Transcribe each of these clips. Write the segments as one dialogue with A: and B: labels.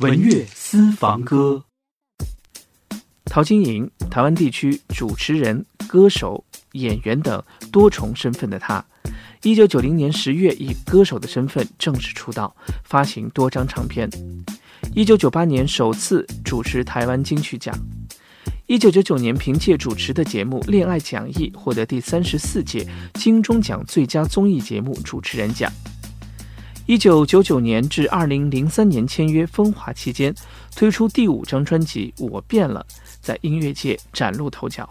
A: 文乐私房歌。陶晶莹，台湾地区主持人、歌手、演员等多重身份的她，一九九零年十月以歌手的身份正式出道，发行多张唱片。一九九八年首次主持台湾金曲奖。一九九九年凭借主持的节目《恋爱讲义》获得第三十四届金钟奖最佳综艺节目主持人奖。一九九九年至二零零三年签约风华期间，推出第五张专辑《我变了》，在音乐界崭露头角。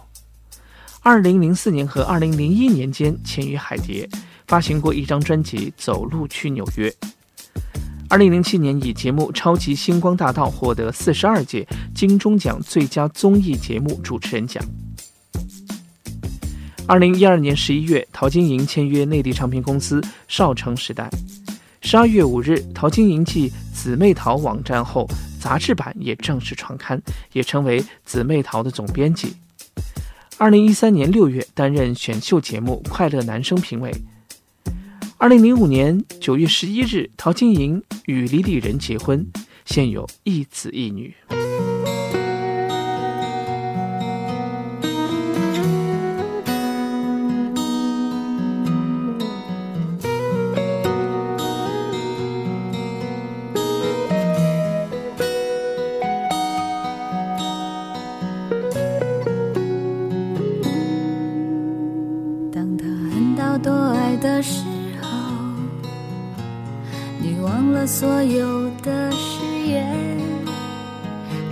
A: 二零零四年和二零零一年间签约海蝶，发行过一张专辑《走路去纽约》。二零零七年以节目《超级星光大道》获得四十二届金钟奖最佳综艺节目主持人奖。二零一二年十一月，陶晶莹签约内地唱片公司少城时代。十二月五日，陶晶莹继姊妹淘网站后，杂志版也正式创刊，也成为姊妹淘的总编辑。二零一三年六月，担任选秀节目《快乐男生》评委。二零零五年九月十一日，陶晶莹与李李仁结婚，现有一子一女。
B: 你忘了所有的誓言。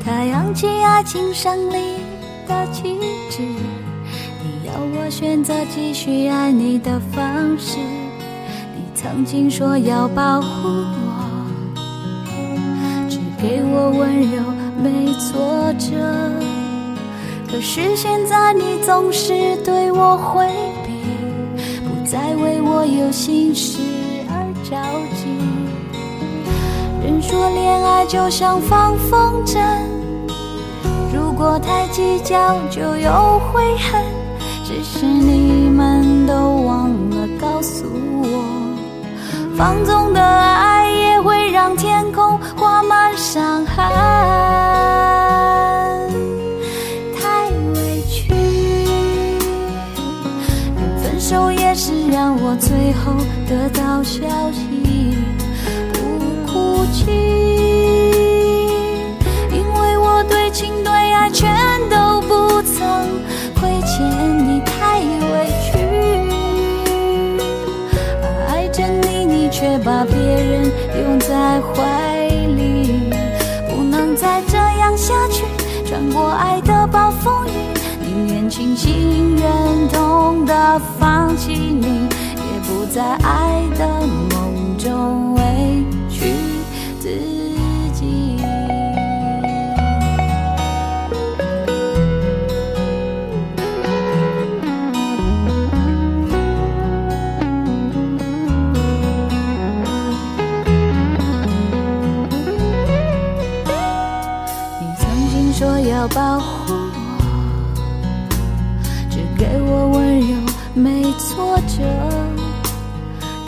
B: 他扬起爱情胜利的旗帜，你要我选择继续爱你的方式。你曾经说要保护我，只给我温柔，没挫折。可是现在你总是对我回避，不再为我有心事着急。人说恋爱就像放风筝，如果太计较就有悔恨。只是你们都忘了告诉我，放纵的爱也会让天空画满伤痕。太委屈，连分手也是让我最后得到消息，不哭泣，因为我对情对爱全都不曾亏欠你，太委屈，爱着你，你却把别人拥在怀里，不能再这样下去。穿过爱的暴风雨，宁愿清醒忍痛的放弃你，不在爱的梦中委屈自己。你曾经说要保护我，只给我温柔，没挫折。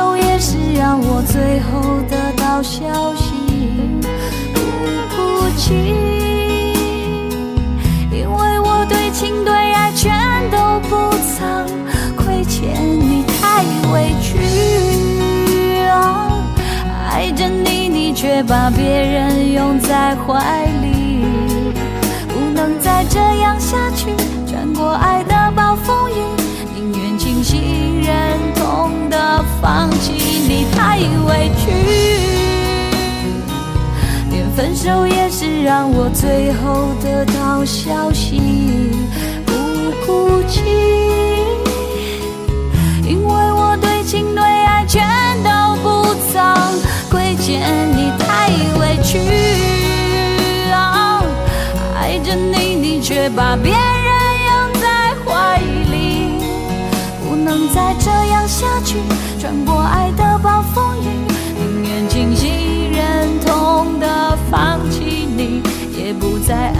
B: 手也是让我最后得到消息，不哭泣，因为我对情对爱全都不曾亏欠你，太委屈啊！爱着你，你却把别人拥在怀里，不能再这样下去。穿过爱的暴风雨，放弃你太委屈，连分手也是让我最后得到消息，不哭泣，因为我对情对爱全都不曾亏欠你。太委屈啊，爱着你，你却把别人。不再。